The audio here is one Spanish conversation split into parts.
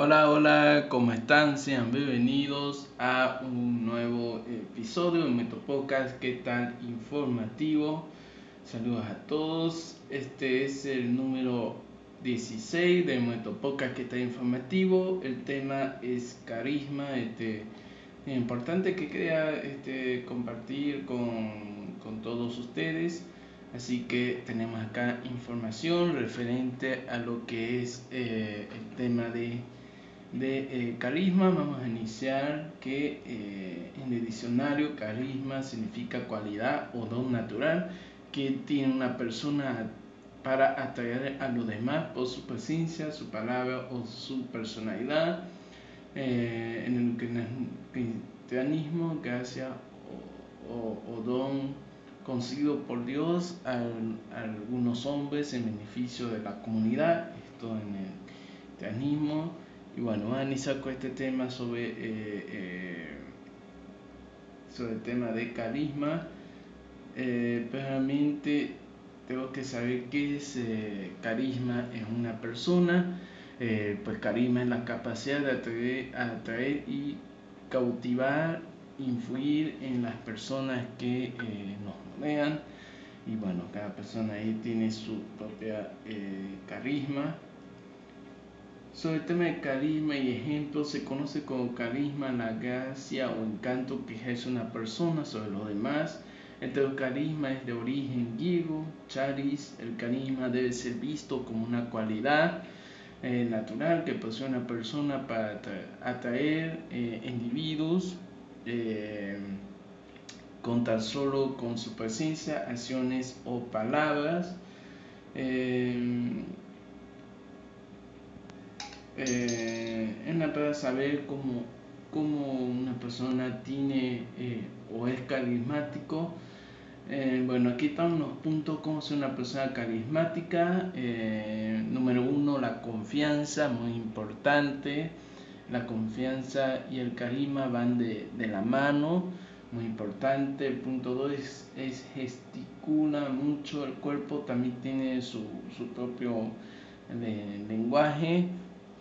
Hola, hola, ¿cómo están? Sean bienvenidos a un nuevo episodio de Meto Podcast. ¿Qué tal? Informativo. Saludos a todos. Este es el número 16 de Meto Podcast que está informativo. El tema es carisma. Este, es importante que quería este, compartir con, con todos ustedes. Así que tenemos acá información referente a lo que es eh, el tema de de eh, carisma vamos a iniciar que eh, en el diccionario carisma significa cualidad o don natural que tiene una persona para atraer a los demás por su presencia, su palabra o su personalidad. Eh, en el cristianismo, gracia o, o, don conseguido por Dios a, a, algunos hombres en beneficio de la comunidad. Esto en el cristianismo y bueno, Ani sacó este tema sobre, eh, eh, sobre el tema de carisma. Eh, realmente tengo que saber qué es eh, carisma en una persona. pues carisma es la capacidad de atraer, atraer y cautivar, influir en las personas que nos rodean. Y bueno, cada persona ahí tiene su propia carisma. Sobre el tema de carisma y ejemplo, se conoce como carisma la gracia o encanto que ejerce una persona sobre los demás. El carisma es de origen griego, charis. El carisma debe ser visto como una cualidad eh, natural que posee una persona para atraer eh, individuos eh, con tan solo con su presencia, acciones o palabras. Eh, es para saber cómo, cómo, una persona tiene eh, o es carismático. Eh, bueno, aquí están unos puntos cómo ser una persona carismática. número uno, la confianza, muy importante. La confianza y el carisma van de, de la mano, muy importante. Punto dos es, es, gesticula mucho, el cuerpo también tiene su, su propio lenguaje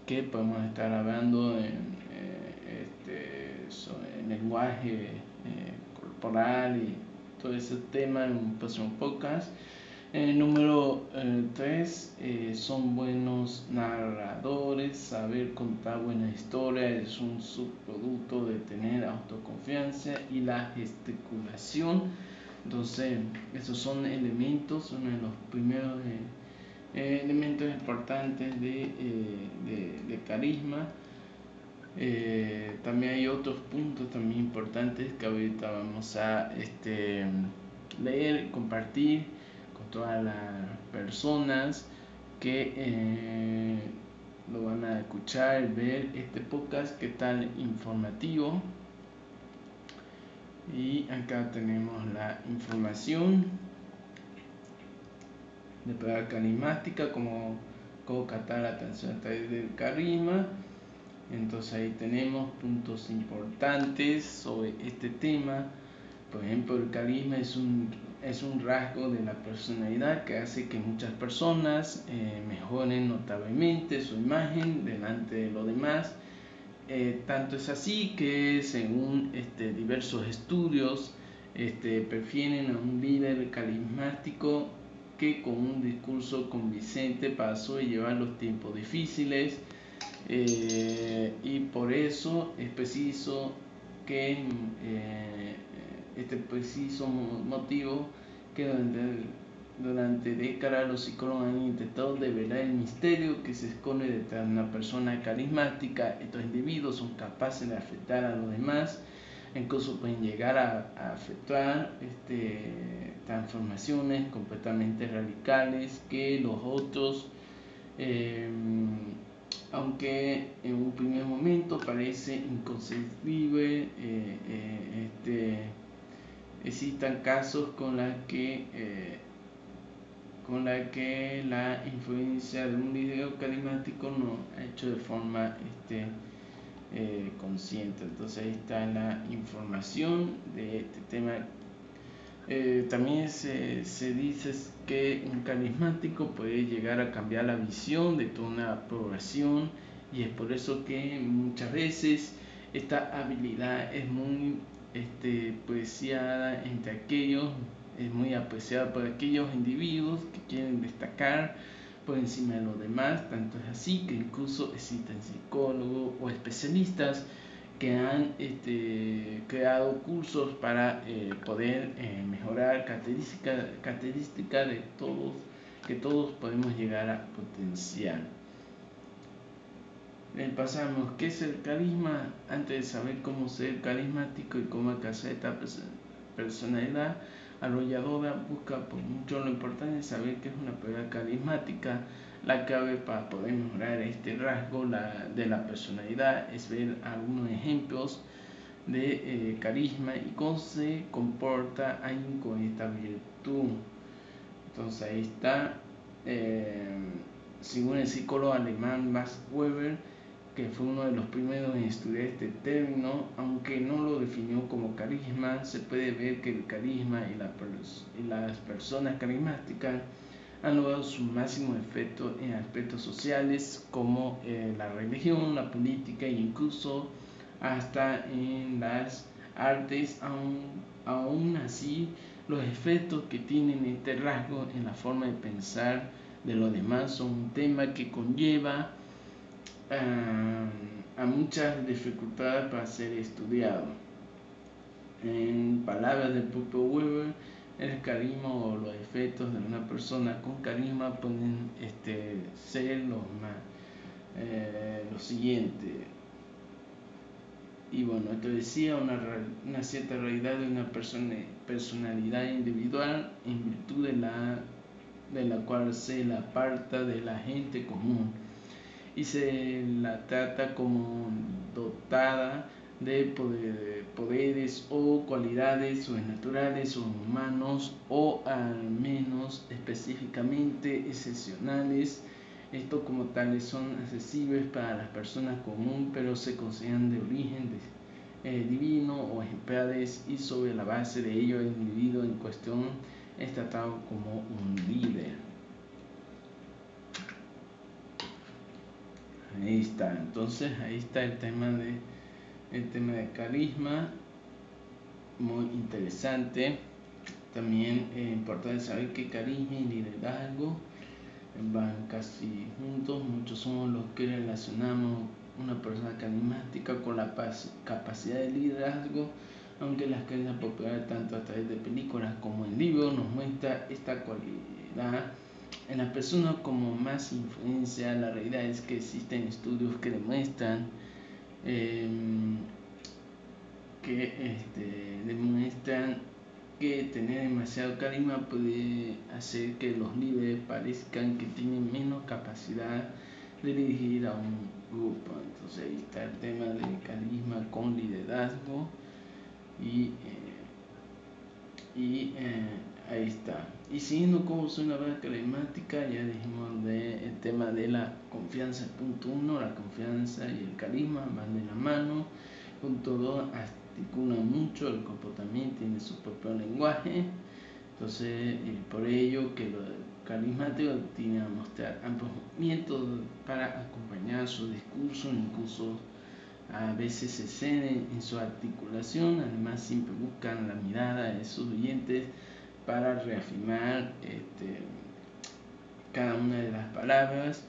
que podemos estar hablando en, eh, este, lenguaje eh, corporal y todo ese tema en un próximo podcast. El número 3 eh, son buenos narradores, saber contar buenas historias es un subproducto de tener autoconfianza y la gesticulación. Entonces, esos son elementos, uno de los primeros eh, elementos importantes de, eh, de, carisma. Eh, también hay otros puntos también importantes que ahorita vamos a este, leer compartir con todas las personas que lo van a escuchar, ver este podcast que tan informativo. Y acá tenemos la información de prueba carismática, como, como captar la atención a través del carisma. Entonces ahí tenemos puntos importantes sobre este tema. Por ejemplo, el carisma es un, es un rasgo de la personalidad que hace que muchas personas eh, mejoren notablemente su imagen delante de los demás. Eh, tanto es así que según este, diversos estudios este, prefieren a un líder carismático que con un discurso convincente pasó y llevar los tiempos difíciles eh, y por eso es preciso que eh, este preciso motivo que durante, durante décadas los psicólogos han intentado develar el misterio que se esconde detrás de una persona carismática. Estos individuos son capaces de afectar a los demás incluso pueden llegar a, a afectar este, transformaciones completamente radicales que los otros, em, aunque en un primer momento parece inconcebible, eh, eh, este, existan casos con la que eh, con la que la influencia de un video carismático no ha hecho de forma este, eh, consciente. Entonces ahí está la información de este tema. Eh, también se, se, dice que un carismático puede llegar a cambiar la visión de toda una población y es por eso que muchas veces esta habilidad es muy este, preciada entre aquellos, es muy apreciada por aquellos individuos que quieren destacar por encima de los demás, tanto es así que incluso existen psicólogos o especialistas que han este, creado cursos para eh, poder eh, mejorar características característica de todos que todos podemos llegar a potenciar. pasamos, ¿qué es el carisma? Antes de saber cómo ser carismático y cómo alcanzar esta personalidad arrolladora, busca por mucho lo importante saber que es una persona carismática. La clave para poder mejorar este rasgo de la personalidad es ver algunos ejemplos de eh, carisma y cómo se comporta alguien con esta virtud. Entonces ahí está, eh, según el psicólogo alemán Max Weber, que fue uno de los primeros en estudiar este término, aunque no lo definió como carisma, se puede ver que el carisma y, las personas carismáticas han logrado su máximo efecto en aspectos sociales como eh, la religión, la política e incluso hasta en las artes, aún, aún así los efectos que tienen este rasgo en la forma de pensar de los demás son un tema que conlleva a muchas dificultades para ser estudiado. En palabras del propio Weber, el carisma o los efectos de una persona con carisma pueden este, ser los más eh, lo y bueno, esto decía una, una cierta realidad de una persona, personalidad individual en virtud de la, de la cual se la aparta de la gente común y se la trata como dotada de poderes o cualidades sobrenaturales o humanos o al menos específicamente excepcionales estos como tales son accesibles para las personas comunes, pero se consideran de origen eh, divino o ejemplares y sobre la base de ello el individuo en cuestión es tratado como un líder. Ahí está, entonces ahí está el tema de el tema de carisma, muy interesante. También es importante saber que carisma y liderazgo van casi juntos, muchos somos los que relacionamos una persona carismática con la capacidad de liderazgo, aunque las cadenas populares tanto a través de películas como en libros nos muestra esta cualidad en las personas como más influencia, la realidad es que existen estudios que demuestran em, que este, demuestran que tener demasiado carisma puede hacer que los líderes parezcan que tienen menos capacidad de dirigir a un grupo. Entonces ahí está el tema de carisma con liderazgo y, eh, y eh, ahí está. Y siguiendo como es una base carismática, ya dijimos de, el tema de la confianza, punto uno, la confianza y el carisma van de la mano. Punto dos, articula mucho el comportamiento, tiene su propio lenguaje. Entonces, por ello que lo carismático tiene a mostrar amplios movimientos para acompañar su discurso, incluso a veces se ceden en su articulación, además siempre buscan la mirada de sus oyentes para reafirmar este, cada una de las palabras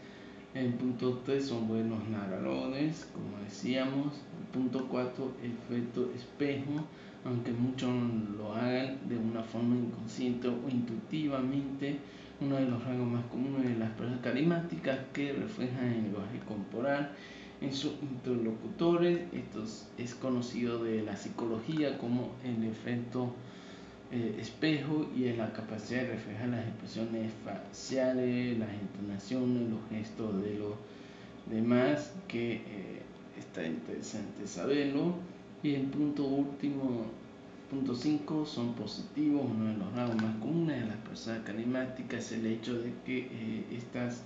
el punto 3 son buenos narradores, como decíamos. El punto 4, efecto espejo, aunque muchos lo hagan de una forma inconsciente o intuitivamente. Uno de los rangos más comunes de las personas carismáticas que reflejan el lenguaje corporal en sus interlocutores. Esto es conocido de la psicología como el efecto espejo y es la capacidad de reflejar las expresiones faciales, las entonaciones, los gestos de los demás, que eh, está interesante saberlo. Y el punto último, punto 5, son positivos. Uno de los rasgos más comunes de las personas carismáticas es el hecho de que eh, estas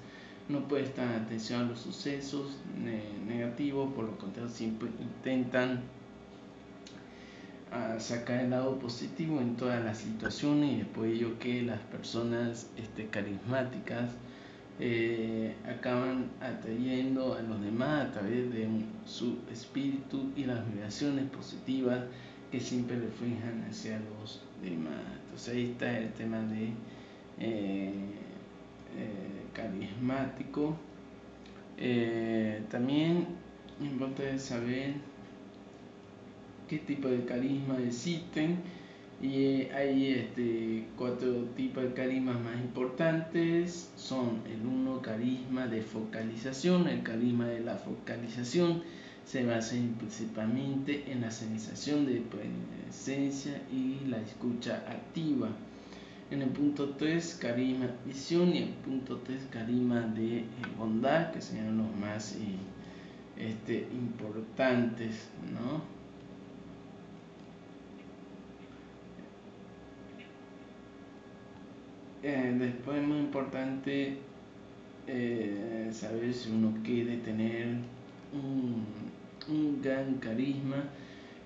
no prestan atención a los sucesos negativos, por lo contrario, siempre intentan a sacar el lado positivo en todas las situaciones y es por ello que las personas este, carismáticas eh, acaban atrayendo a los demás a través de su espíritu y las vibraciones positivas que siempre reflejan hacia los demás. Entonces ahí está el tema de eh, eh, carismático. también es importante saber qué tipo de carisma existen y hay este, cuatro tipos de carismas más importantes. Son el uno, carisma de focalización. El carisma de la focalización se basa principalmente en la sensación de presencia y la escucha activa. En el punto 3, carisma visión y el punto 3, carisma de eh, bondad, que serían los más eh, este, importantes, ¿no? Eh, después es muy importante eh, saber si uno quiere tener un, gran carisma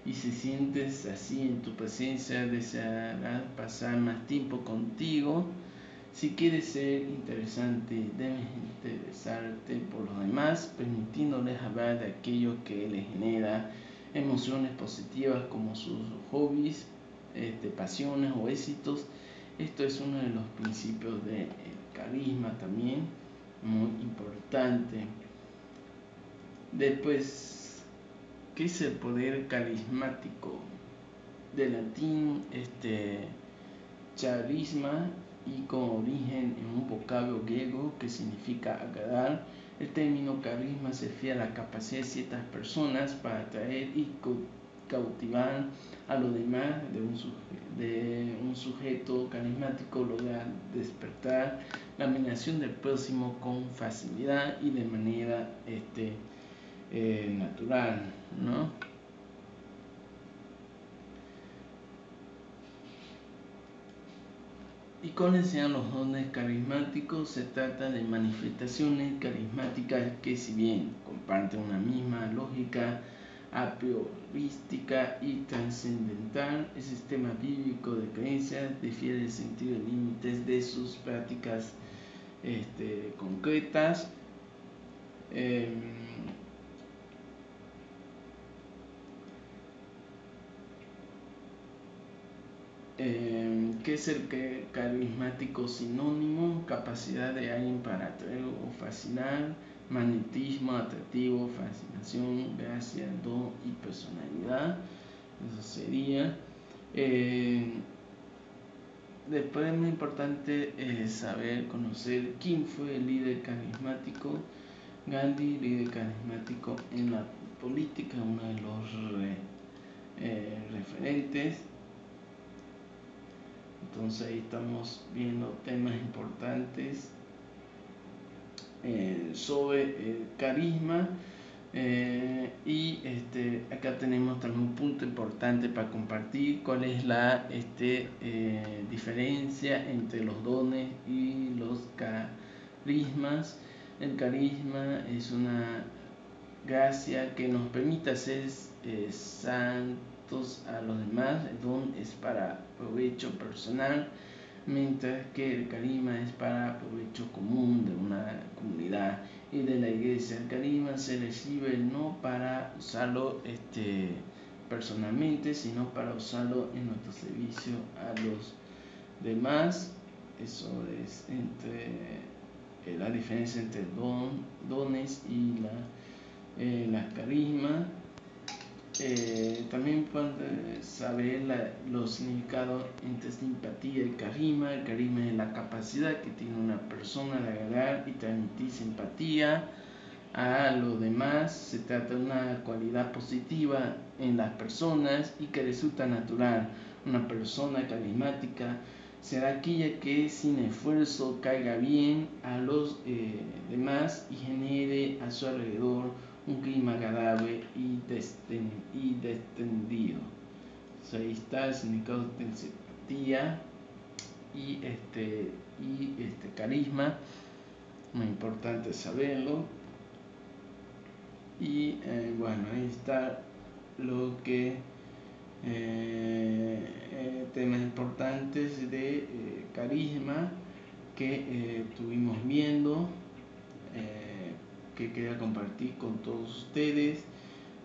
y si sientes así en tu presencia desearás pasar más tiempo contigo. Si quieres ser interesante, debes interesarte por los demás, permitiéndoles hablar de aquello que les genera emociones positivas como sus hobbies, este, pasiones o éxitos esto es uno de los principios del carisma también, muy importante. Después, ¿qué es el poder carismático? De latín, este, charisma y con origen en un vocablo griego que significa agradar. El término carisma se refiere a la capacidad de ciertas personas para atraer y cautivar a los demás de un, de un sujeto carismático logra despertar la admiración del próximo con facilidad y de manera este, eh, natural, ¿no? ¿Y cuáles sean los dones carismáticos? Se trata de manifestaciones carismáticas que si bien comparten una misma lógica, a priorística y trascendental, el sistema bíblico de creencias difiere el sentido y límites de sus prácticas este, concretas. Eh, ¿Qué es el carismático sinónimo? Capacidad de alguien para atraer o fascinar magnetismo, atractivo, fascinación, gracia, don y personalidad. Eso sería. Eh, después es muy importante eh, saber, conocer quién fue el líder carismático. Gandhi, líder carismático en la política, uno de los eh, referentes. Entonces ahí estamos viendo temas importantes eh, sobre el carisma. Eh, y este, acá tenemos también un punto importante para compartir cuál es la este, eh, diferencia entre los dones y los carismas. El carisma es una gracia que nos permite ser santos a los demás. El don es para provecho personal mientras que el carisma es para provecho común de una comunidad y de la iglesia. El carisma se recibe no para usarlo este, personalmente, sino para usarlo en nuestro servicio a los demás. Eso es entre eh, la diferencia entre don, dones y la, eh, la carisma. Eh, también pueden saber los significados entre simpatía y carisma. El carisma es la capacidad que tiene una persona de agradar y transmitir simpatía a los demás. Se trata de una cualidad positiva en las personas y que resulta natural. Una persona carismática será aquella que sin esfuerzo caiga bien a los eh, demás y genere a su alrededor un clima agradable y, y descendido. ahí está el significado de simpatía y este, y este carisma. Muy importante saberlo. Y eh, bueno, ahí está lo que eh, eh, temas importantes de carisma que estuvimos viendo que quería compartir con todos ustedes.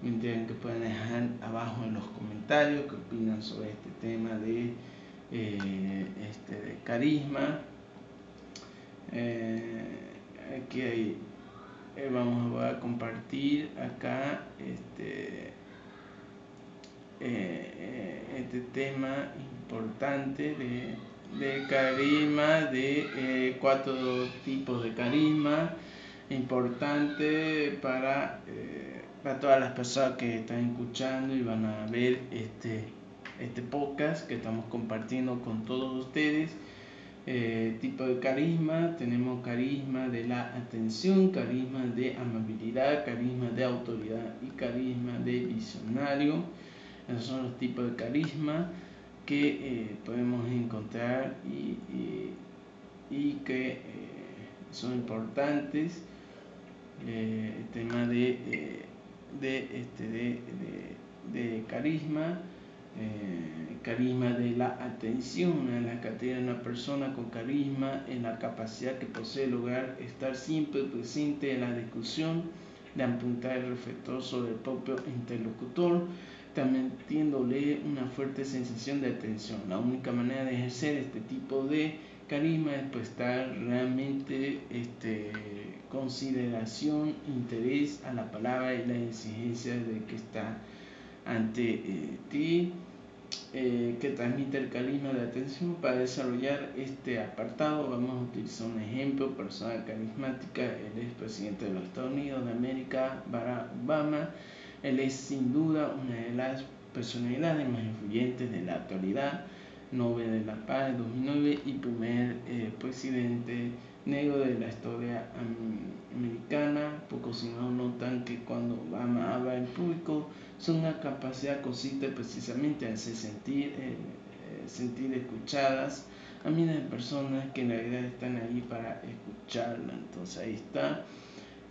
Me entienden que pueden dejar abajo en los comentarios qué opinan sobre este tema de, eh, este, de carisma. aquí hay, vamos a compartir acá este, este tema importante de de carisma, de eh, cuatro tipos de carisma, importante para, eh, para todas las personas que están escuchando y van a ver este, este podcast que estamos compartiendo con todos ustedes. Eh, tipo de carisma, tenemos carisma de la atención, carisma de amabilidad, carisma de autoridad y carisma de visionario. Esos son los tipos de carisma que eh, podemos encontrar y, y, que son importantes. Eh, tema de, de, este, de, de, carisma, carisma de la atención, en la cartera de una persona con carisma, en la capacidad que posee lograr estar siempre presente en la discusión, de apuntar el reflector sobre el propio interlocutor, también tiéndole una fuerte sensación de atención. La única manera de ejercer este tipo de carisma es prestar realmente este, consideración, interés a la palabra y la exigencia de que está ante eh, ti, eh, que transmite el carisma de atención. Para desarrollar este apartado vamos a utilizar un ejemplo, persona carismática, el expresidente de los Estados Unidos de América, Barack Obama él es sin duda una de las personalidades más influyentes de la actualidad, Nobel de la Paz de 2009 y primer eh, presidente negro de la historia americana. Pocos no notan que cuando Obama habla en público, una capacidad consiste precisamente en hacer sentir, eh, eh, sentir escuchadas a miles de personas que en realidad están ahí para escucharla. Entonces ahí está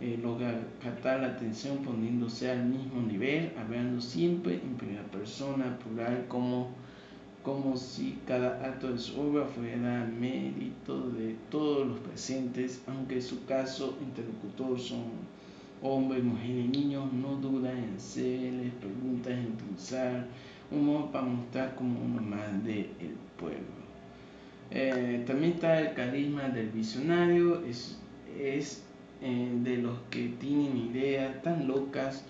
eh, lograr captar la atención poniéndose al mismo nivel, hablando siempre en primera persona, plural, como, como si cada acto de su obra fuera mérito de todos los presentes, aunque su caso interlocutor son hombres, mujeres y niños, no duda en hacerles preguntas, en utilizar humor para mostrar como uno más del pueblo. Eh, también está el carisma del visionario, es, es eh, de los que tienen ideas tan locas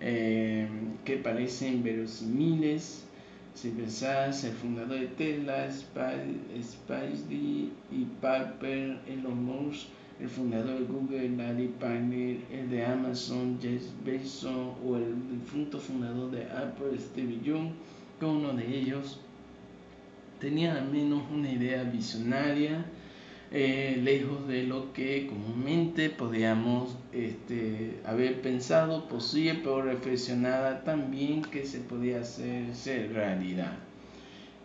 eh, que parecen verosimiles. Si pensás, el fundador de Tesla, Spidey y Piper, Elon Musk, el fundador de Google, Larry Page, el de Amazon, Jeff Bezos, o el difunto fundador de Apple, Steve Jobs, que uno de ellos tenía al menos una idea visionaria eh, lejos de lo que comúnmente podíamos este, haber pensado posible, pero reflexionada también que se podía hacer ser realidad.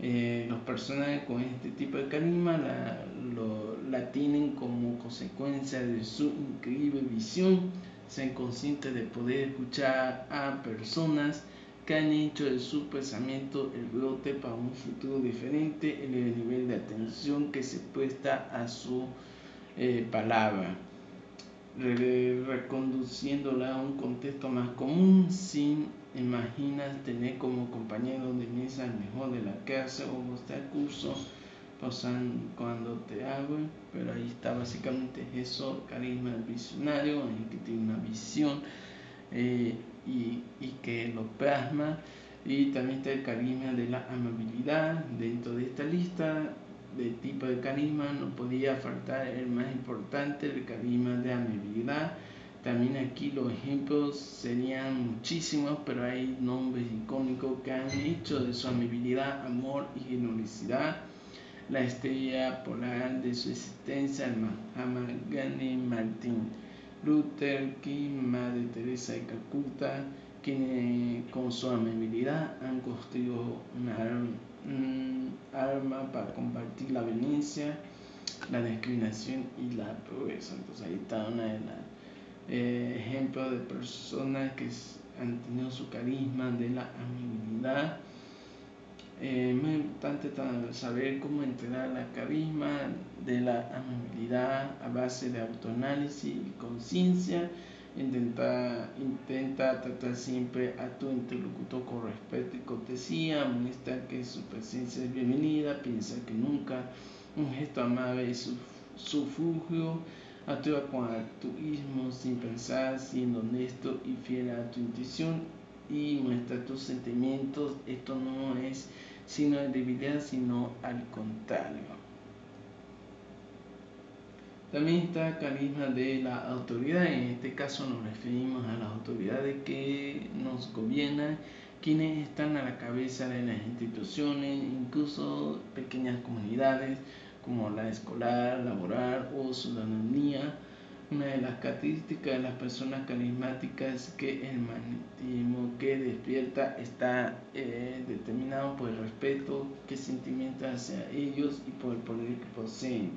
Eh, los personajes con este tipo de carisma la, la tienen como consecuencia de su increíble visión, sean conscientes de poder escuchar a personas que han hecho de su pensamiento el brote para un futuro diferente en el nivel de atención que se presta a su eh, palabra, reconduciéndola a un contexto más común sin imaginas tener como compañero de mesa el mejor de la casa o mostrar curso pasan cuando te hablo, pero ahí está básicamente eso, carisma visionario, en que tiene una visión. Eh, y, y que lo plasma. Y también está el carisma de la amabilidad. Dentro de esta lista de tipo de carisma no podía faltar el más importante, el carisma de amabilidad. También aquí los ejemplos serían muchísimos, pero hay nombres icónicos que han hecho de su amabilidad, amor y generosidad la estrella polar de su existencia, el Mahatma Gandhi Martin Luther King, Madre Teresa de Calcuta, quienes con su amabilidad han construido una arma para compartir la venencia, la discriminación y la pobreza. Entonces ahí está una de las eh, ejemplos de personas que han tenido su carisma de la amabilidad. Eh, muy importante saber cómo entrenar la carisma de la amabilidad a base de autoanálisis y conciencia. Intenta, intenta tratar siempre a tu interlocutor con respeto y cortesía, muestra que su presencia es bienvenida, piensa que nunca un gesto amable es sufugio, actúa con altruismo sin pensar, siendo honesto y fiel a tu intuición y muestra tus sentimientos. Esto no es sino de debilidad, sino al contrario. También está el carisma de la autoridad, en este caso nos referimos a las autoridades que nos gobiernan, quienes están a la cabeza de las instituciones, incluso pequeñas comunidades como la escolar, laboral o ciudadanía una de las características de las personas carismáticas es que el magnetismo que despierta está eh, determinado por el respeto que sentimientos hacia ellos y por el poder que poseen.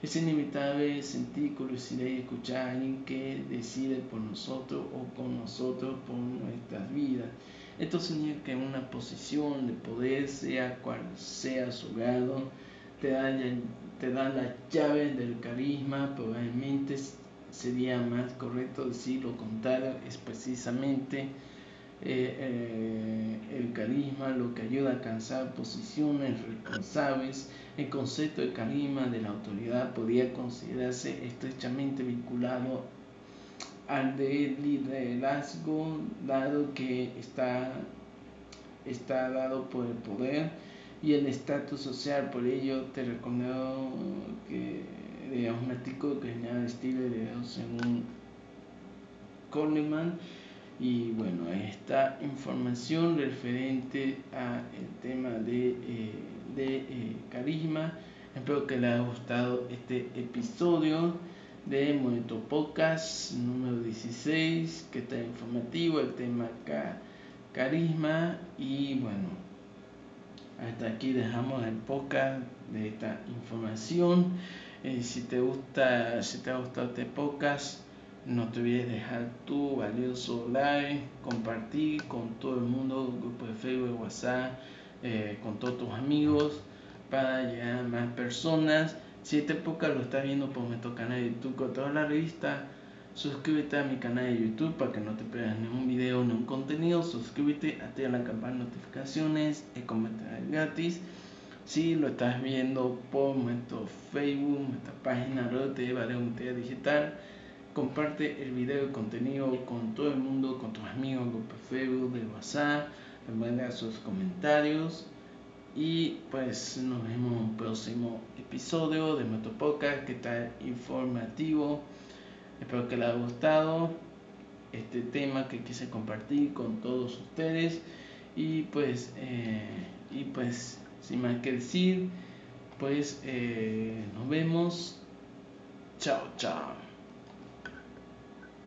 Es inevitable sentir curiosidad y escuchar a alguien que decide por nosotros o con nosotros por nuestras vidas. Esto significa que una posición de poder, sea cual sea su grado, te da, te da las llaves del carisma, probablemente sería más correcto decir lo contrario, es precisamente eh, eh, el carisma lo que ayuda a alcanzar posiciones responsables. El concepto de carisma de la autoridad podría considerarse estrechamente vinculado al de liderazgo, dado que está, está dado por el poder y el estatus social. Por ello, te recomiendo que digamos, un artículo que genera estilo de según Coleman. Y bueno, esta información referente al tema de, eh, de eh, carisma. Espero que les haya gustado este episodio de Momento Podcast número 16, que está informativo, el tema carisma. Y bueno, hasta aquí dejamos el podcast de esta información. Eh, si te gusta, si te ha gustado este podcast, no te olvides dejar tu valioso like, compartir con todo el mundo, grupo de Facebook, WhatsApp, eh, con todos tus amigos, para llegar a más personas. Si este podcast lo estás viendo por nuestro canal de YouTube con toda la revista, suscríbete a mi canal de YouTube para que no te pierdas ningún video, ningún contenido. Suscríbete, activa la campana de notificaciones, el comentario gratis. Si lo estás viendo por nuestro Facebook, nuestra página de Digital, comparte el video y contenido con todo el mundo, con tus amigos, grupo Facebook, de WhatsApp, manda sus comentarios. Y pues nos vemos en un próximo episodio de nuestro podcast. Que está informativo. Espero que les haya gustado este tema que quise compartir con todos ustedes. Y pues eh, y pues sin más que decir, pues eh, nos vemos. Chao, chao.